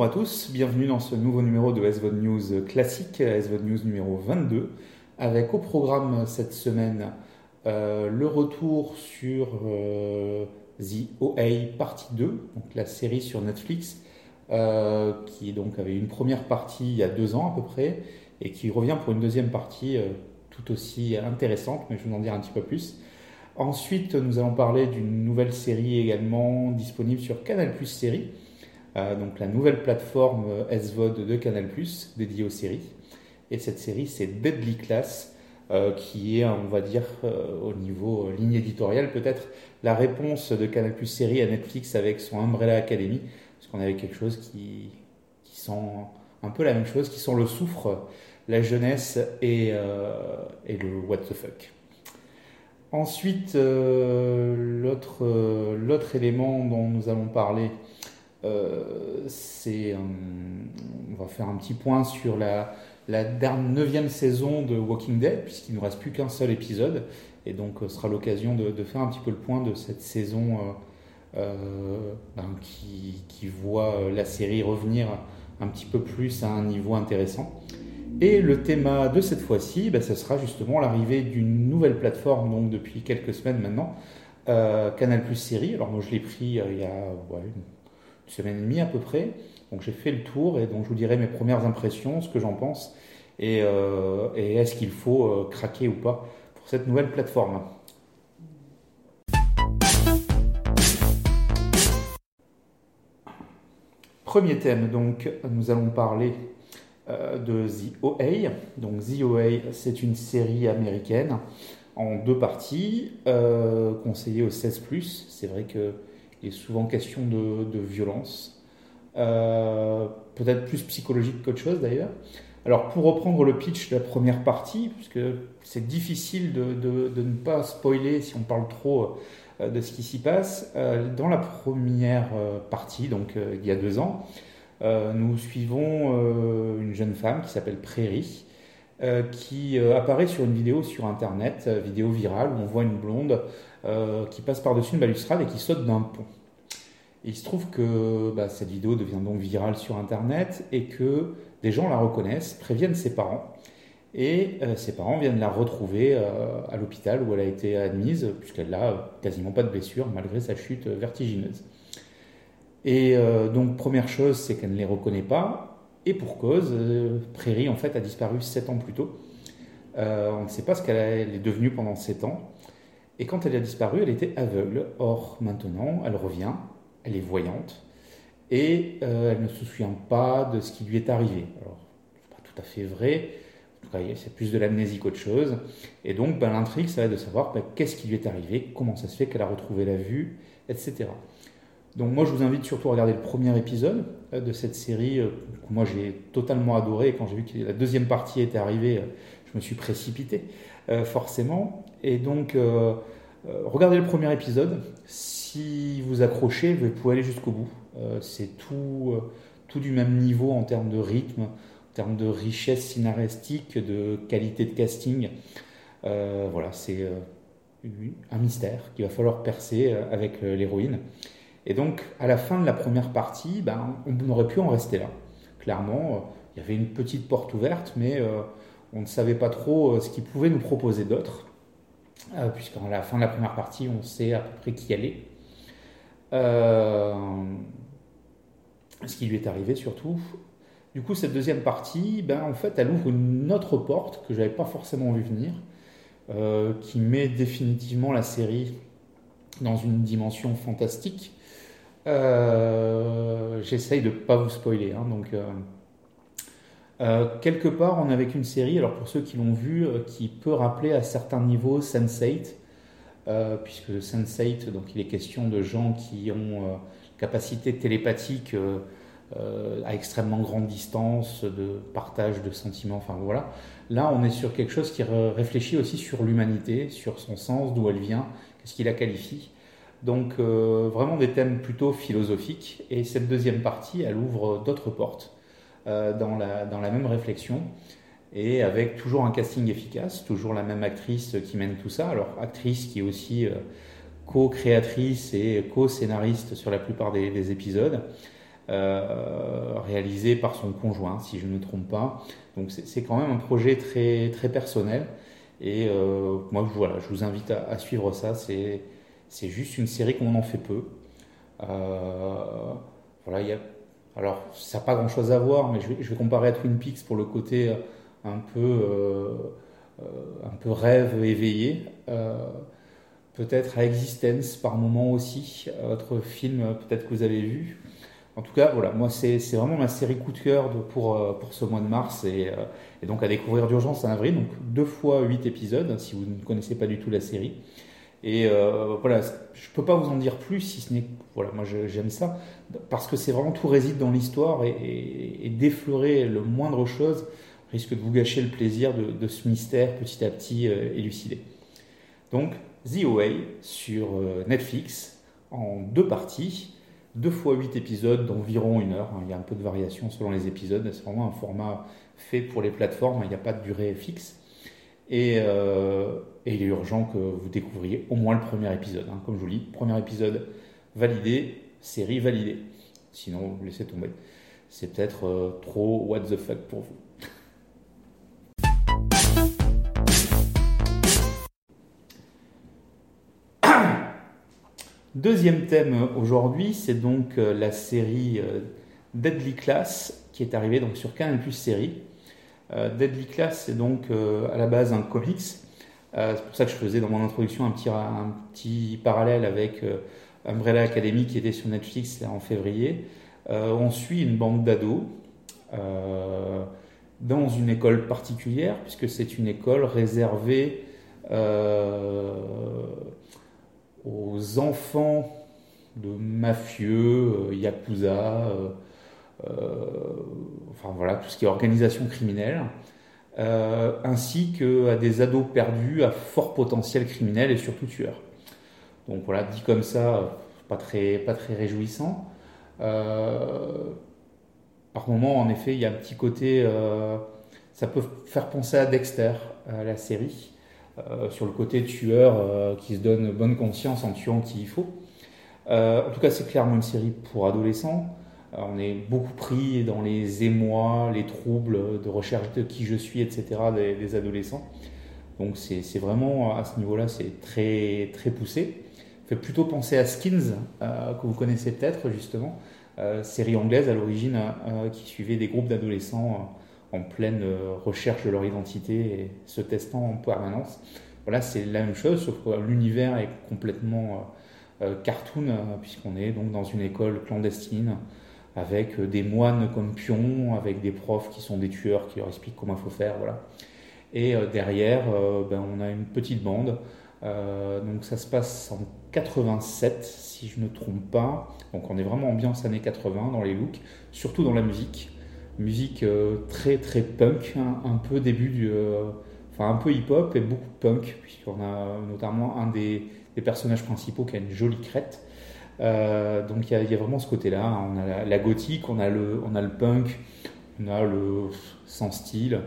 Bonjour à tous, bienvenue dans ce nouveau numéro de SVOD News classique, SVOD News numéro 22, avec au programme cette semaine euh, le retour sur euh, The OA partie 2, donc la série sur Netflix, euh, qui donc avait une première partie il y a deux ans à peu près, et qui revient pour une deuxième partie tout aussi intéressante, mais je vais vous en dire un petit peu plus. Ensuite, nous allons parler d'une nouvelle série également disponible sur Canal Plus Série, donc la nouvelle plateforme SVOD de Canal dédiée aux séries. Et cette série, c'est Deadly Class, euh, qui est, on va dire, euh, au niveau euh, ligne éditoriale, peut-être la réponse de Canal Série à Netflix avec son Umbrella Academy, parce qu'on avait quelque chose qui, qui sent un peu la même chose, qui sent le soufre, la jeunesse et, et le what the fuck. Ensuite, l'autre élément dont nous allons parler, c'est, on va faire un petit point sur la, la neuvième saison de Walking Dead, puisqu'il ne nous reste plus qu'un seul épisode. Et donc, ce sera l'occasion de, faire un petit peu le point de cette saison euh, euh, ben, qui, voit euh, la série revenir un petit peu plus à un niveau intéressant. Et le thème de cette fois-ci, ben, ce sera justement l'arrivée d'une nouvelle plateforme, donc depuis quelques semaines maintenant, Canal Plus Série. Alors moi je l'ai pris il y a une semaine et demie à peu près. Donc j'ai fait le tour et donc je vous dirai mes premières impressions, ce que j'en pense et, euh, est-ce qu'il faut euh, craquer ou pas pour cette nouvelle plateforme. Premier thème, donc nous allons parler euh, de The OA. Donc The OA, c'est une série américaine en deux parties, conseillée au 16+. C'est vrai qu'il est souvent question de, de violence, euh, peut-être plus psychologique qu'autre chose d'ailleurs. Alors pour reprendre le pitch de la première partie, puisque c'est difficile de, ne pas spoiler si on parle trop euh, de ce qui s'y passe, euh, dans la première partie, donc il y a deux ans, nous suivons une jeune femme qui s'appelle Prairie, qui apparaît sur une vidéo sur Internet, vidéo virale, où on voit une blonde qui passe par-dessus une balustrade et qui saute d'un pont il se trouve que bah, cette vidéo devient donc virale sur Internet et que des gens la reconnaissent, préviennent ses parents. Et euh, ses parents viennent la retrouver euh, à l'hôpital où elle a été admise, puisqu'elle n'a quasiment pas de blessure malgré sa chute vertigineuse. Et euh, donc, première chose, c'est qu'elle ne les reconnaît pas. Et pour cause, Prairie, en fait, a disparu 7 ans plus tôt. on ne sait pas ce qu'elle est devenue pendant 7 ans. Et quand elle a disparu, elle était aveugle. Or, maintenant, elle revient elle est voyante et euh, elle ne se souvient pas de ce qui lui est arrivé. Alors, n'est pas tout à fait vrai, en tout cas, c'est plus de l'amnésie qu'autre chose. Et donc, ben, l'intrigue, ça va être de savoir ben, qu'est-ce qui lui est arrivé, comment ça se fait qu'elle a retrouvé la vue, etc. Donc, moi, je vous invite surtout à regarder le premier épisode euh, de cette série, euh, que moi j'ai totalement adoré. Quand j'ai vu que la deuxième partie était arrivée, je me suis précipité, forcément. Et donc, regardez le premier épisode si vous accrochez, vous pouvez aller jusqu'au bout. Euh, c'est tout, euh, tout du même niveau en termes de rythme, en termes de richesse scénaristique, de qualité de casting. Euh, voilà, c'est un mystère qu'il va falloir percer avec l'héroïne. Et donc, à la fin de la première partie, ben, on aurait pu en rester là. Clairement, il y avait une petite porte ouverte, mais on ne savait pas trop ce qu'il pouvait nous proposer d'autre. Puisqu'à la fin de la première partie, on sait à peu près qui elle est. Euh, ce qui lui est arrivé surtout. Du coup, cette deuxième partie, ben, en fait, elle ouvre une autre porte que je n'avais pas forcément vu venir, euh, qui met définitivement la série dans une dimension fantastique. Euh, j'essaye de pas vous spoiler. Hein, donc, quelque part, on est avec une série, alors pour ceux qui l'ont vu, qui peut rappeler à certains niveaux Sense8, euh, puisque Sense8, donc il est question de gens qui ont euh, capacité télépathique euh, à extrêmement grande distance, de partage de sentiments, enfin voilà. Là, on est sur quelque chose qui réfléchit aussi sur l'humanité, sur son sens, d'où elle vient, qu'est-ce qui la qualifie. Donc vraiment des thèmes plutôt philosophiques. Et cette deuxième partie, elle ouvre d'autres portes dans, la, dans la même réflexion et avec toujours un casting efficace, toujours la même actrice qui mène tout ça. Alors, actrice qui est aussi euh, co-créatrice et co-scénariste sur la plupart des, épisodes. réalisé par son conjoint, si je ne me trompe pas. Donc c'est quand même un projet très, très personnel. Et moi, voilà, je vous invite à, suivre ça. C'est juste une série qu'on en fait peu. voilà, il y a alors, ça n'a pas grand-chose à voir, mais je vais, comparer à Twin Peaks pour le côté un peu, euh, euh, un peu rêve éveillé. Euh, peut-être à Existence par moment aussi, autre film peut-être que vous avez vu. En tout cas, voilà, moi c'est vraiment ma série coup de cœur pour, pour ce mois de mars et, et donc à découvrir d'urgence en avril. Donc deux fois huit épisodes si vous ne connaissez pas du tout la série. Et euh, voilà, je peux pas vous en dire plus si ce n'est voilà, moi j'aime ça parce que c'est vraiment tout réside dans l'histoire et, d'effleurer le moindre chose risque de vous gâcher le plaisir de, ce mystère petit à petit euh, élucidé. Donc The Away sur euh, Netflix en deux parties, deux fois huit épisodes d'environ une heure. Hein. il y a un peu de variation selon les épisodes. C'est vraiment un format fait pour les plateformes. Il n'y a pas de durée fixe. Et, et, il est urgent que vous découvriez au moins le premier épisode. Hein. Comme je vous dis, premier épisode validé, série validée. Sinon, laissez tomber. C'est peut-être euh, trop what the fuck pour vous. Deuxième thème aujourd'hui, c'est donc euh, la série Deadly Class qui est arrivée donc sur Canal Plus série. Euh, Deadly Class, c'est donc euh, à la base un comics. Euh, c'est pour ça que je faisais dans mon introduction un petit, un petit parallèle avec Umbrella Academy qui était sur Netflix en février. on suit une bande d'ados dans une école particulière, puisque c'est une école réservée aux enfants de mafieux, yakuza, euh, enfin voilà, tout ce qui est organisation criminelle, euh, ainsi qu'à des ados perdus à fort potentiel criminel et surtout tueur. Donc voilà, dit comme ça, pas très, pas très réjouissant. Euh, par moment, en effet, il y a un petit côté, ça peut faire penser à Dexter, la série, sur le côté tueur qui se donne bonne conscience en tuant qui il faut. en tout cas, c'est clairement une série pour adolescents. Euh, on est beaucoup pris dans les émois, les troubles de recherche de qui je suis, etc. des, adolescents. Donc c'est vraiment à ce niveau-là, c'est très très poussé. Fait plutôt penser à Skins euh, que vous connaissez peut-être justement, euh, série anglaise à l'origine qui suivait des groupes d'adolescents en pleine recherche de leur identité et se testant en permanence. Voilà, c'est la même chose, sauf que l'univers est complètement cartoon puisqu'on est donc dans une école clandestine avec euh, des moines comme pions, avec des profs qui sont des tueurs qui leur expliquent comment il faut faire, voilà. Et euh, derrière, euh, ben, on a une petite bande. donc ça se passe en 87, si je ne trompe pas. Donc on est vraiment ambiance années 80 dans les looks, surtout dans la musique. Musique très très punk, hein, un peu début du, enfin un peu hip-hop et beaucoup punk, puisqu'on a notamment un des, des personnages principaux qui a une jolie crête. Euh, donc il y, a vraiment ce côté-là. On a la, gothique, on a, le, on a le punk, on a le sans style,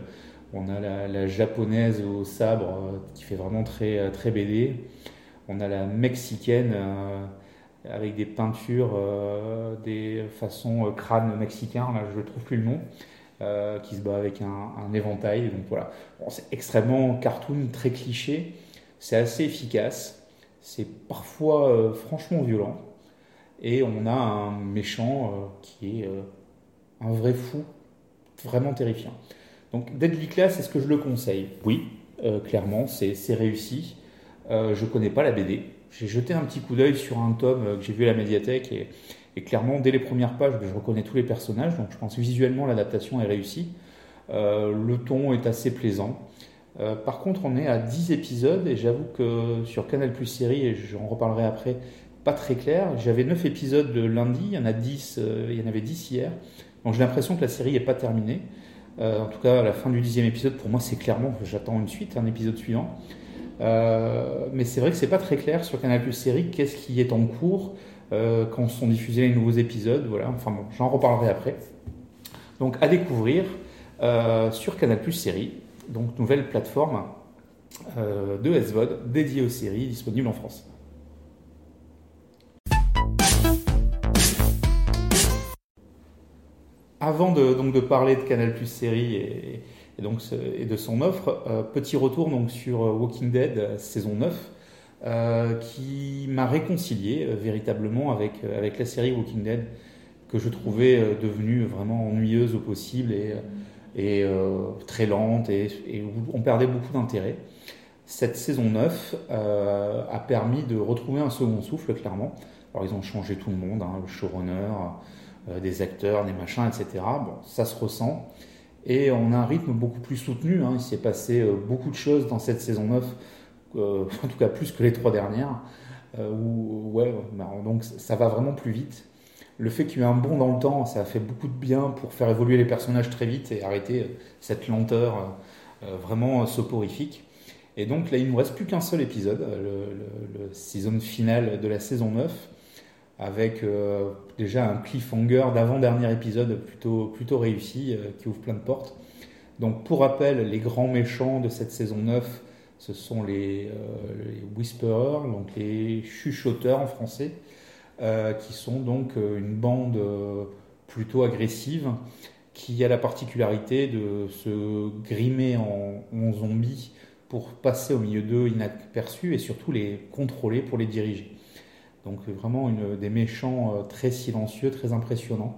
on a la, japonaise au sabre euh, qui fait vraiment très, euh, très BD. On a la mexicaine avec des peintures, des façons crâne mexicain, là je ne trouve plus le nom. qui se bat avec un, éventail. Donc voilà, c'est extrêmement cartoon, très cliché. C'est assez efficace. C'est parfois franchement violent. Et on a un méchant euh, qui est euh, un vrai fou, vraiment terrifiant. Donc Deadly Class, est-ce que je le conseille Oui, euh, clairement, c'est réussi. je ne connais pas la BD. J'ai jeté un petit coup d'œil sur un tome que j'ai vu à la médiathèque et, clairement, dès les premières pages, je reconnais tous les personnages. Donc je pense visuellement l'adaptation est réussie. le ton est assez plaisant. par contre, on est à 10 épisodes et j'avoue que sur Canal Plus Série, et j'en reparlerai après, pas très clair. J'avais 9 épisodes le lundi, il y en a 10, euh, il y en avait 10 hier. Donc j'ai l'impression que la série n'est pas terminée. Euh, en tout cas, à la fin du dixième épisode, pour moi, c'est clairement que j'attends une suite, un épisode suivant. Euh, mais c'est vrai que c'est pas très clair sur Canal Plus Série qu'est-ce qui est en cours quand sont diffusés les nouveaux épisodes. Voilà, enfin bon, j'en reparlerai après. Donc à découvrir sur Canal Plus Série, donc nouvelle plateforme de SVOD dédiée aux séries disponible en France. Avant de, donc, de parler de Canal Plus série et, donc, et de son offre, petit retour donc, sur Walking Dead saison 9, qui m'a réconcilié véritablement avec, avec la série Walking Dead que je trouvais devenue vraiment ennuyeuse au possible et, très lente et, et, on perdait beaucoup d'intérêt cette saison 9 euh, a permis de retrouver un second souffle, clairement. Alors, ils ont changé tout le monde, hein, le showrunner, euh, des acteurs, des machins, etc. Bon, ça se ressent. Et on a un rythme beaucoup plus soutenu. Hein. Il s'est passé euh, beaucoup de choses dans cette saison 9, en tout cas plus que les trois dernières. Où, ouais, bah, donc ça va vraiment plus vite. Le fait qu'il y ait un bond dans le temps, ça a fait beaucoup de bien pour faire évoluer les personnages très vite et arrêter cette lenteur vraiment soporifique. Et donc là, il ne nous reste plus qu'un seul épisode, euh, le, le, season final de la saison 9, avec euh, déjà un cliffhanger d'avant-dernier épisode plutôt, plutôt réussi, euh, qui ouvre plein de portes. Donc pour rappel, les grands méchants de cette saison 9, ce sont les, les Whisperers, donc les chuchoteurs en français, qui sont donc une bande plutôt agressive, qui a la particularité de se grimer en, en zombies pour passer au milieu d'eux inaperçus et surtout les contrôler pour les diriger. Donc vraiment une, des méchants euh, très silencieux, très impressionnants.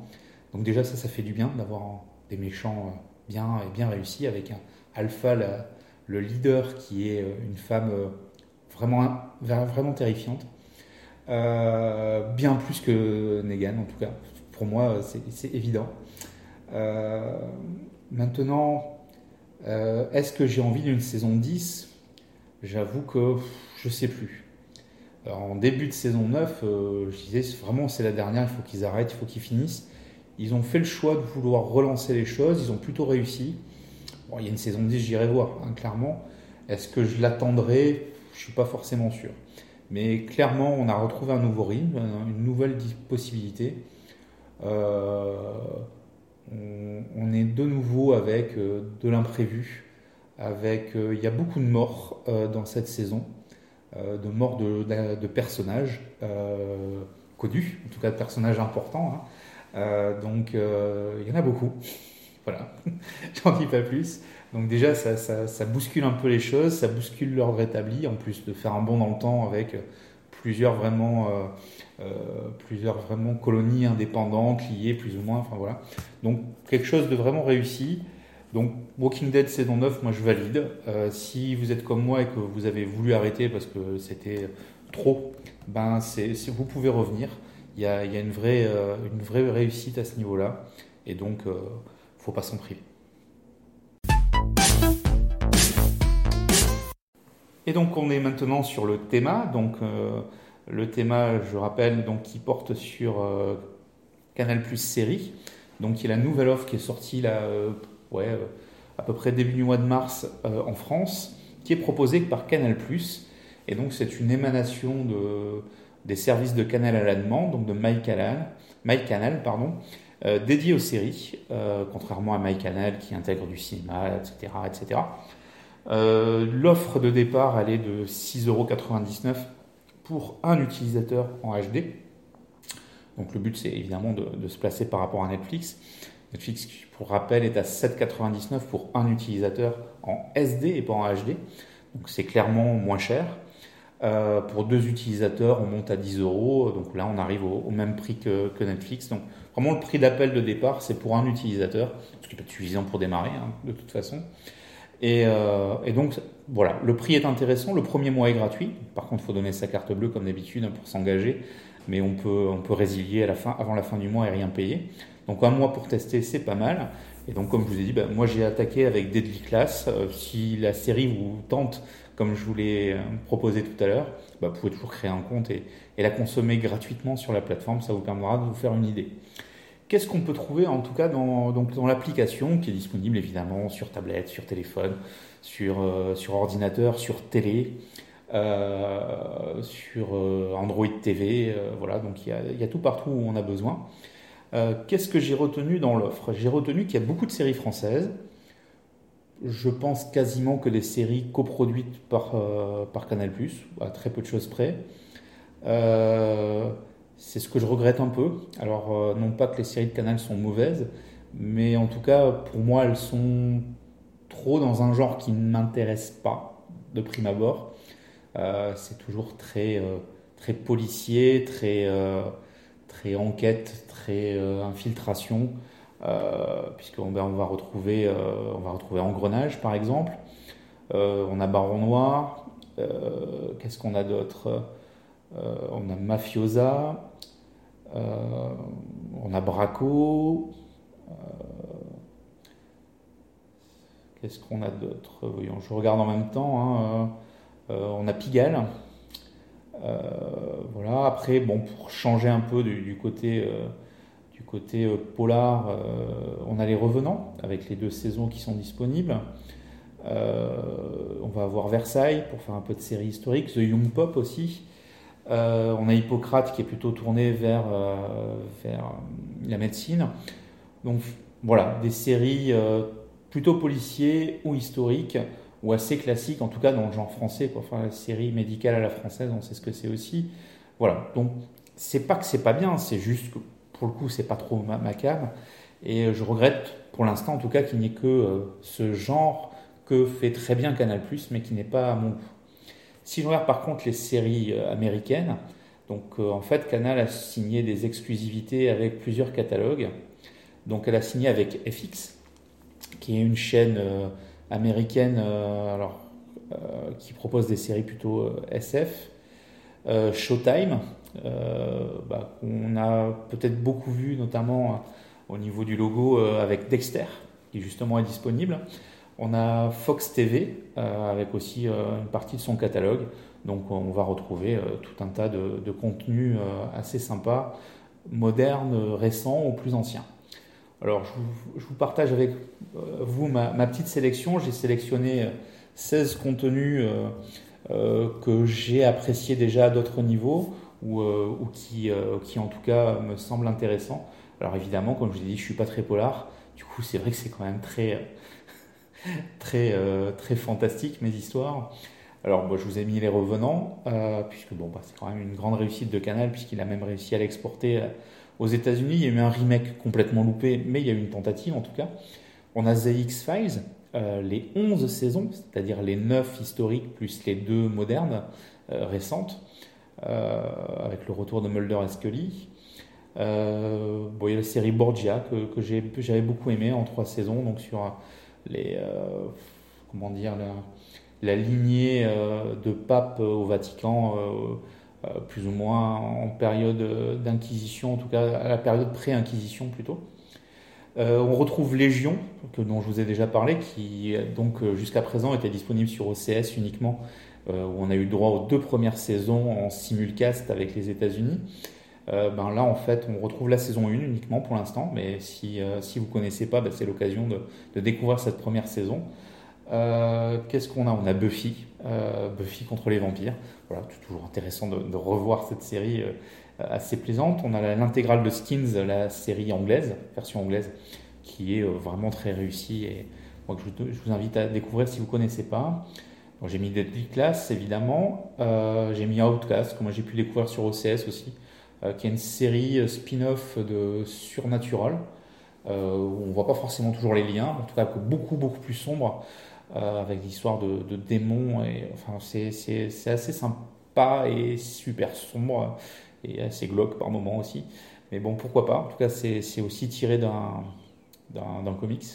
Donc déjà ça, fait du bien d'avoir des méchants euh, bien et bien réussis avec Alpha, le leader qui est euh, une femme vraiment, vraiment terrifiante. bien plus que Negan en tout cas. Pour moi c'est évident. maintenant, euh, est-ce que j'ai envie d'une saison 10 J'avoue que je sais plus. En début de saison 9, euh, je disais vraiment c'est la dernière, il faut qu'ils arrêtent, il faut qu'ils finissent. Ils ont fait le choix de vouloir relancer les choses, ils ont plutôt réussi. Il y a une saison 10, j'irai voir, hein, clairement. Est-ce que je l'attendrai? Je suis pas forcément sûr. Mais clairement, on a retrouvé un nouveau rythme, une nouvelle possibilité. Euh, on, est de nouveau avec euh, de l'imprévu, avec il y a beaucoup de morts dans cette saison, de morts de, personnages connus, en tout cas de personnages importants. Hein. donc il y en a beaucoup. Voilà, j'en dis pas plus. Donc déjà, ça, bouscule un peu les choses, ça bouscule l'ordre établi, en plus de faire un bond dans le temps avec plusieurs vraiment, euh, euh, plusieurs vraiment colonies indépendantes liées plus ou moins. Enfin voilà. Donc quelque chose de vraiment réussi. Donc Walking Dead saison 9, moi je valide. Euh, si vous êtes comme moi et que vous avez voulu arrêter parce que c'était trop, ben vous pouvez revenir. Il y a, a une, vraie, réussite à ce niveau-là. Et donc, il ne faut pas s'en priver. Et donc on est maintenant sur le thème. Donc euh, le thème, je rappelle, donc qui porte sur euh, Canal Plus série. Donc il y a la nouvelle offre qui est sortie là, euh, ouais, à peu près début du mois de mars en France, qui est proposée par Canal. Et donc c'est une émanation de, des services de Canal à la demande, donc de MyCanal, pardon, dédié aux séries, contrairement à MyCanal qui intègre du cinéma, etc., etc. Euh, l'offre de départ, elle est de 6,99€ pour un utilisateur en HD. Donc le but, c'est évidemment de, se placer par rapport à Netflix. Netflix, pour rappel, est à 7,99€ pour un utilisateur en SD et pas en HD. Donc c'est clairement moins cher. Euh, pour deux utilisateurs, on monte à 10 euros. Donc là, on arrive au, même prix que, Netflix. Donc vraiment, le prix d'appel de départ, c'est pour un utilisateur, ce qui peut être suffisant pour démarrer, hein, de toute façon. Euh, et, donc, voilà, le prix est intéressant. Le premier mois est gratuit. Par contre, il faut donner sa carte bleue comme d'habitude pour s'engager. Mais on peut, on peut résilier à la fin, avant la fin du mois et rien payer. Donc, un mois pour tester, c'est pas mal. Et donc, comme je vous ai dit, bah, moi j'ai attaqué avec Deadly Class. Euh, si la série vous tente, comme je vous l'ai euh, proposé tout à l'heure, bah, vous pouvez toujours créer un compte et, la consommer gratuitement sur la plateforme. Ça vous permettra de vous faire une idée. Qu'est-ce qu'on peut trouver en tout cas dans, l'application qui est disponible évidemment sur tablette, sur téléphone, sur, euh, ordinateur, sur télé, sur Android TV, voilà, donc il y, a, tout partout où on a besoin. Qu'est-ce que j'ai retenu dans l'offre? J'ai retenu qu'il y a beaucoup de séries françaises. Je pense quasiment que des séries coproduites par, par Canal+, à très peu de choses près. C'est ce que je regrette un peu. Alors, euh, non pas que les séries de Canal sont mauvaises, Mais en tout cas, pour moi, elles sont trop dans un genre qui ne m'intéresse pas de prime abord. Euh, c'est toujours très, euh, très policier, très, euh, très enquête, très infiltration, puisqu'on ben, on va, retrouver, on va retrouver Engrenage par exemple. on a Baron Noir. Qu'est-ce qu'on a d'autre? On a Mafiosa. on a Braco. Qu'est-ce qu'on a d'autre? Voyons, je regarde en même temps. Hein, euh, on a Pigalle. Euh, voilà. Après, bon, pour changer un peu du, côté du côté euh, polar, on a les Revenants avec les deux saisons qui sont disponibles. on va avoir Versailles pour faire un peu de série historique, The Young Pop aussi. on a Hippocrate qui est plutôt tourné vers, vers la médecine. Donc voilà, des séries plutôt policiers ou historiques ou assez classique, en tout cas dans le genre français, quoi. Enfin, la série médicale à la française, on sait ce que c'est aussi. Voilà. Donc, c'est pas que c'est pas bien, c'est juste que pour le coup, c'est pas trop ma, Et je regrette, pour l'instant en tout cas, qu'il n'y ait que euh, ce genre que fait très bien Canal, mais qui n'est pas à mon goût. Si je regarde par contre les séries euh, américaines, donc euh, en fait, Canal a signé des exclusivités avec plusieurs catalogues. Donc, elle a signé avec FX, qui est une chaîne américaine euh, alors, euh, qui propose des séries plutôt euh, SF. Showtime, bah, on a peut-être beaucoup vu, notamment au niveau du logo avec Dexter, qui justement est disponible. On a Fox TV avec aussi une partie de son catalogue. Donc on va retrouver tout un tas de, de contenus assez sympas, modernes, récents ou plus anciens. Alors, je vous, partage avec euh, vous ma, petite sélection. J'ai sélectionné 16 euh, contenus euh, que j'ai appréciés déjà à d'autres niveaux ou, qui, en tout cas, me semblent intéressants. Alors, évidemment, comme je vous ai dit, je ne suis pas très polar. Du coup, c'est vrai que c'est quand même très, très, très fantastique, mes histoires. Alors, je vous ai mis Les Revenants, puisque bon, bah, c'est quand même une grande réussite de Canal, puisqu'il a même réussi à l'exporter aux États-Unis, il y a eu un remake complètement loupé, mais il y a eu une tentative en tout cas. On a The X-Files, euh, les 11 saisons, c'est-à-dire les 9 historiques plus les 2 modernes euh, récentes, euh, avec le retour de Mulder et Scully. bon, il y a la série Borgia que, j'avais beaucoup aimé en 3 saisons, donc sur la, la lignée de pape au Vatican plus ou moins en période d'inquisition, en tout cas à la période pré-inquisition plutôt. Euh, on retrouve Légion, dont je vous ai déjà parlé, qui donc euh, jusqu'à présent était disponible sur OCS uniquement, où on a eu droit aux deux premières saisons en simulcast avec les États-Unis. ben là, en fait, on retrouve la saison 1 uniquement pour l'instant, mais si, vous ne connaissez pas, ben, c'est l'occasion de, découvrir cette première saison. Qu'est-ce qu'on a? On a Buffy, Buffy contre les vampires. Voilà, toujours intéressant de, revoir cette série euh, assez plaisante. On a l'intégrale de Skins, la série anglaise, version anglaise, qui est euh, vraiment très réussie et moi, je, vous invite à découvrir si vous ne connaissez pas. J'ai mis Deadly Class, évidemment. Euh, j'ai mis Outcast, que moi j'ai pu découvrir sur OCS aussi, qui est une série spin-off de Supernatural, où on ne voit pas forcément toujours les liens, en tout cas beaucoup, beaucoup plus sombre. Euh, avec l'histoire de, démons. Enfin, c'est assez sympa et super sombre et assez glauque par moments aussi. Mais bon, pourquoi pas. En tout cas, c'est aussi tiré d'un comics.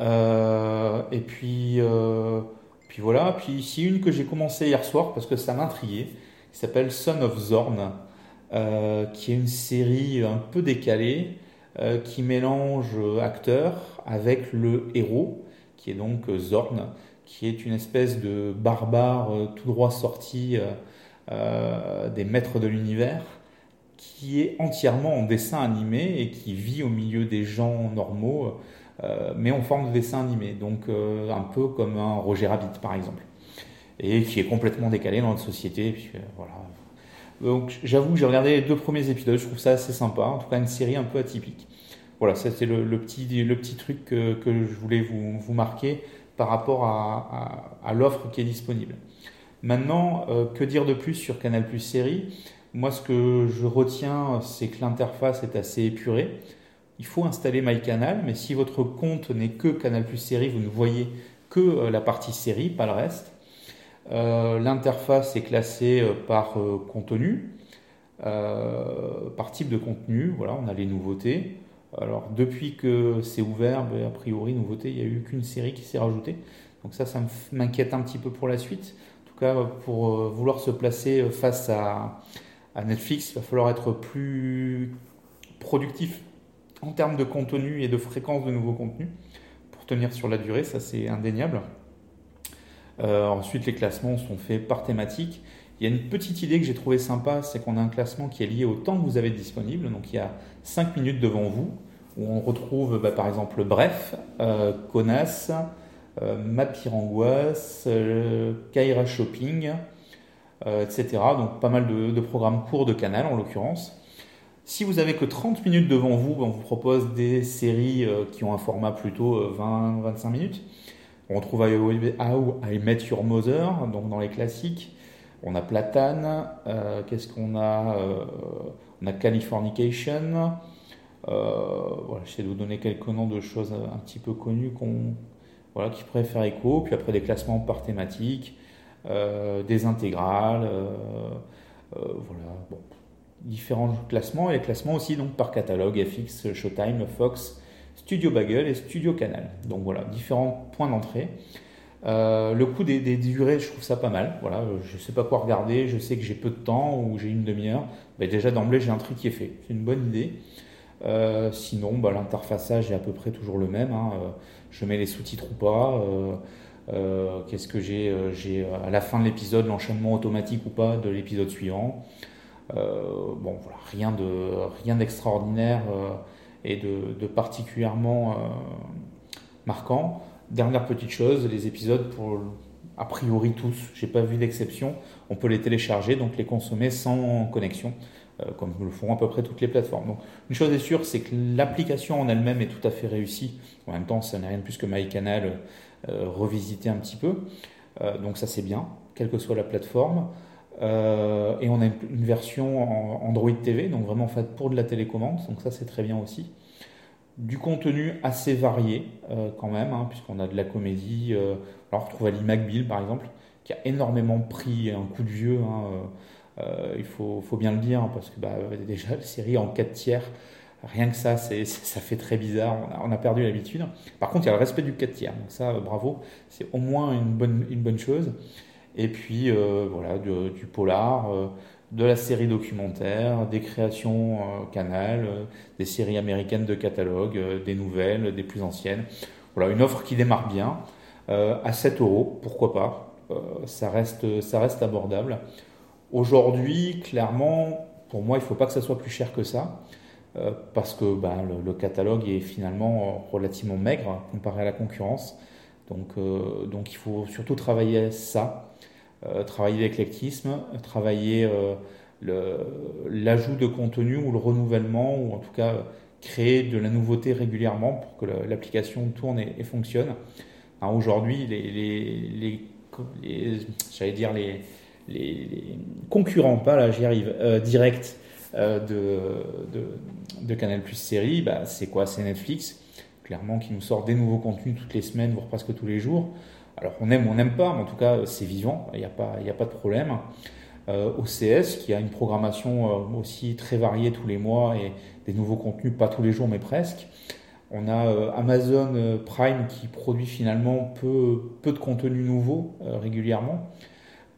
Euh, et puis, euh, puis voilà. Puis ici, une que j'ai commencé hier soir parce que ça m'intriguait, qui s'appelle Son of Zorn, qui est une série un peu décalée, qui mélange acteur avec le héros qui est donc euh, Zorn, qui est une espèce de barbare euh, tout droit sorti euh, des maîtres de l'univers, qui est entièrement en dessin animé et qui vit au milieu des gens normaux, mais en forme de dessin animé, donc un peu comme un Roger Rabbit par exemple, et qui est complètement décalé dans notre société. voilà. Donc j'avoue, j'ai regardé les deux premiers épisodes, je trouve ça assez sympa, en tout cas une série un peu atypique. Voilà, c'était le, petit, truc que, je voulais vous, marquer par rapport à, l'offre qui est disponible. Maintenant, euh, que dire de plus sur Canal Plus Série? Moi, ce que je retiens, c'est que l'interface est assez épurée. il faut installer MyCanal, mais si votre compte n'est que Canal Plus série, vous ne voyez que la partie série, pas le reste. L'interface est classée par contenu, par type de contenu. Voilà, on a les nouveautés. Alors depuis que c'est ouvert, ben, a priori nouveauté, il n'y a eu qu'une série qui s'est rajoutée. Donc ça, ça m'inquiète un petit peu pour la suite. En tout cas, pour euh, vouloir se placer euh, face à, Netflix, il va falloir être plus productif en termes de contenu et de fréquence de nouveaux contenus pour tenir sur la durée, ça c'est indéniable. Euh, ensuite, les classements sont faits par thématique. Il y a une petite idée que j'ai trouvé sympa, c'est qu'on a un classement qui est lié au temps que vous avez disponible. Donc il y a 5 minutes devant vous, où on retrouve bah, par exemple Bref, euh, Conas, euh, Ma pire angoisse, euh, Kaira Shopping, etc. Donc pas mal de, programmes courts de canal en l'occurrence. Si vous avez que 30 minutes devant vous, on vous propose des séries qui ont un format plutôt 20-25 minutes. On trouve How I Met Your Mother, donc dans les classiques. On a Platane, qu'est-ce qu'on a On a Californication, euh, voilà, j'essaie de vous donner quelques noms de choses un petit peu connues voilà, qui pourraient faire écho. Puis après des classements par thématique, euh, des intégrales, euh, voilà, bon, différents classements et les classements aussi donc par catalogue FX, Showtime, Fox, Studio Bagel et Studio Canal. Donc voilà, différents points d'entrée. le coût des, durées, je trouve ça pas mal. Voilà, je sais pas quoi regarder, je sais que j'ai peu de temps ou j'ai une demi-heure. Déjà d'emblée, j'ai un truc qui est fait. C'est une bonne idée. Euh, sinon, bah, l'interfaçage est à peu près toujours le même. Hein. Euh, je mets les sous-titres ou pas. Euh, qu'est-ce que j'ai J'ai à la fin de l'épisode l'enchaînement automatique ou pas de l'épisode suivant. bon, voilà, rien de rien d'extraordinaire et de, particulièrement marquant. Dernière petite chose, les épisodes a priori tous, j'ai pas vu d'exception, on peut les télécharger donc les consommer sans connexion. Euh, comme le font à peu près toutes les plateformes. Donc, une chose est sûre, c'est que l'application en elle-même est tout à fait réussie. En même temps, ça n'est rien de plus que MyCanal euh, revisité un petit peu. Euh, donc ça, c'est bien, quelle que soit la plateforme. et on a une, version Android TV, donc vraiment faite pour de la télécommande. Donc ça, c'est très bien aussi. Du contenu assez varié quand même, hein, puisqu'on a de la comédie. on retrouve Ali McBeal, par exemple, qui a énormément pris un coup de vieux. Hein, euh, il faut, bien le dire, parce que bah, déjà, la série en 4 tiers, rien que ça, c'est, ça fait très bizarre. On a, perdu l'habitude. Par contre, il y a le respect du 4 tiers. Donc ça, bravo. C'est au moins une bonne, une bonne chose. Et puis, euh, voilà, du, polar, euh, de la série documentaire, des créations canal, des séries américaines de catalogue, des nouvelles, des plus anciennes. Voilà, une offre qui démarre bien. à 7 euros, pourquoi pas. ça, reste, ça reste abordable. Aujourd'hui, clairement, pour moi, il ne faut pas que ça soit plus cher que ça, euh, parce que ben, le, catalogue est finalement euh, relativement maigre comparé à la concurrence. Donc, euh, donc il faut surtout travailler ça, travailler l'éclectisme, travailler l'ajout de contenu ou le renouvellement, ou en tout cas créer de la nouveauté régulièrement pour que l'application tourne et, fonctionne. Aujourd'hui, les, les, les j'allais dire les les, concurrents, pas là j'y arrive, euh, direct euh, de, de, Canal Plus série, bah, c'est quoi? C'est Netflix, clairement, qui nous sort des nouveaux contenus toutes les semaines, voire presque tous les jours. Alors on aime ou on n'aime pas, mais en tout cas c'est vivant, il n'y a, pas, a pas de problème. Euh, OCS qui a une programmation aussi très variée tous les mois et des nouveaux contenus, pas tous les jours mais presque. On a Amazon Prime qui produit finalement peu, peu de contenu nouveau régulièrement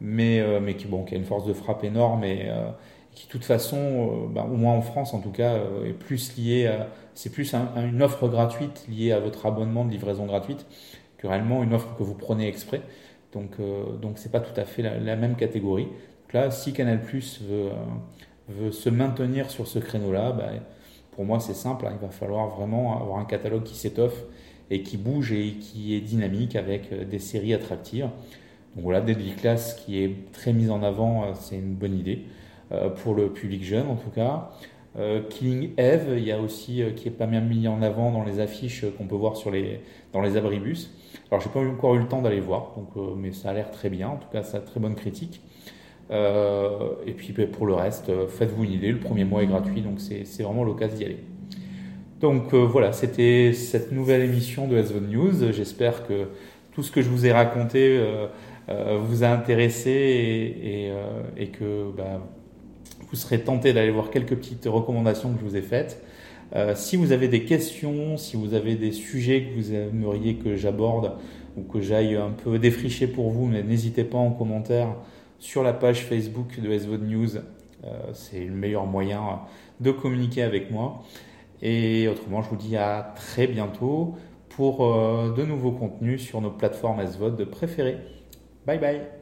mais, euh, mais qui, bon, qui a une force de frappe énorme et euh, qui, de toute façon, euh, bah, au moins en France en tout cas, est plus lié à. C'est plus une offre gratuite liée à votre abonnement de livraison gratuite que réellement une offre que vous prenez exprès. Donc, donc c'est pas tout à fait la, même catégorie. Donc là, si Canal Plus veut, veut se maintenir sur ce créneau-là, bah, pour moi c'est simple. Hein. il va falloir vraiment avoir un catalogue qui s'étoffe et qui bouge et qui est dynamique avec des séries attractives. Donc voilà, Deadly Class qui est très mise en avant, euh, c'est une bonne idée euh, pour le public jeune en tout cas. Euh, Killing Eve, il y a aussi qui est pas bien mis en avant dans les affiches qu'on peut voir sur les, dans les abribus. Alors j'ai pas encore eu le temps d'aller voir, donc, mais ça a l'air très bien, en tout cas ça a très bonne critique. et puis ben, pour le reste, faites-vous une idée, le premier mois est gratuit, donc c'est vraiment l'occasion d'y aller. Donc voilà, c'était cette nouvelle émission de SVOD News. J'espère que tout ce que je vous ai raconté vous a intéressé et, et, que bah, vous serez tenté d'aller voir quelques petites recommandations que je vous ai faites. Euh, si vous avez des questions, si vous avez des sujets que vous aimeriez que j'aborde ou que j'aille un peu défricher pour vous, n'hésitez pas en commentaire sur la page Facebook de SVOD News. Euh, c'est le meilleur moyen de communiquer avec moi. Et autrement, je vous dis à très bientôt pour euh, de nouveaux contenus sur nos plateformes SVOD préférées. Bye bye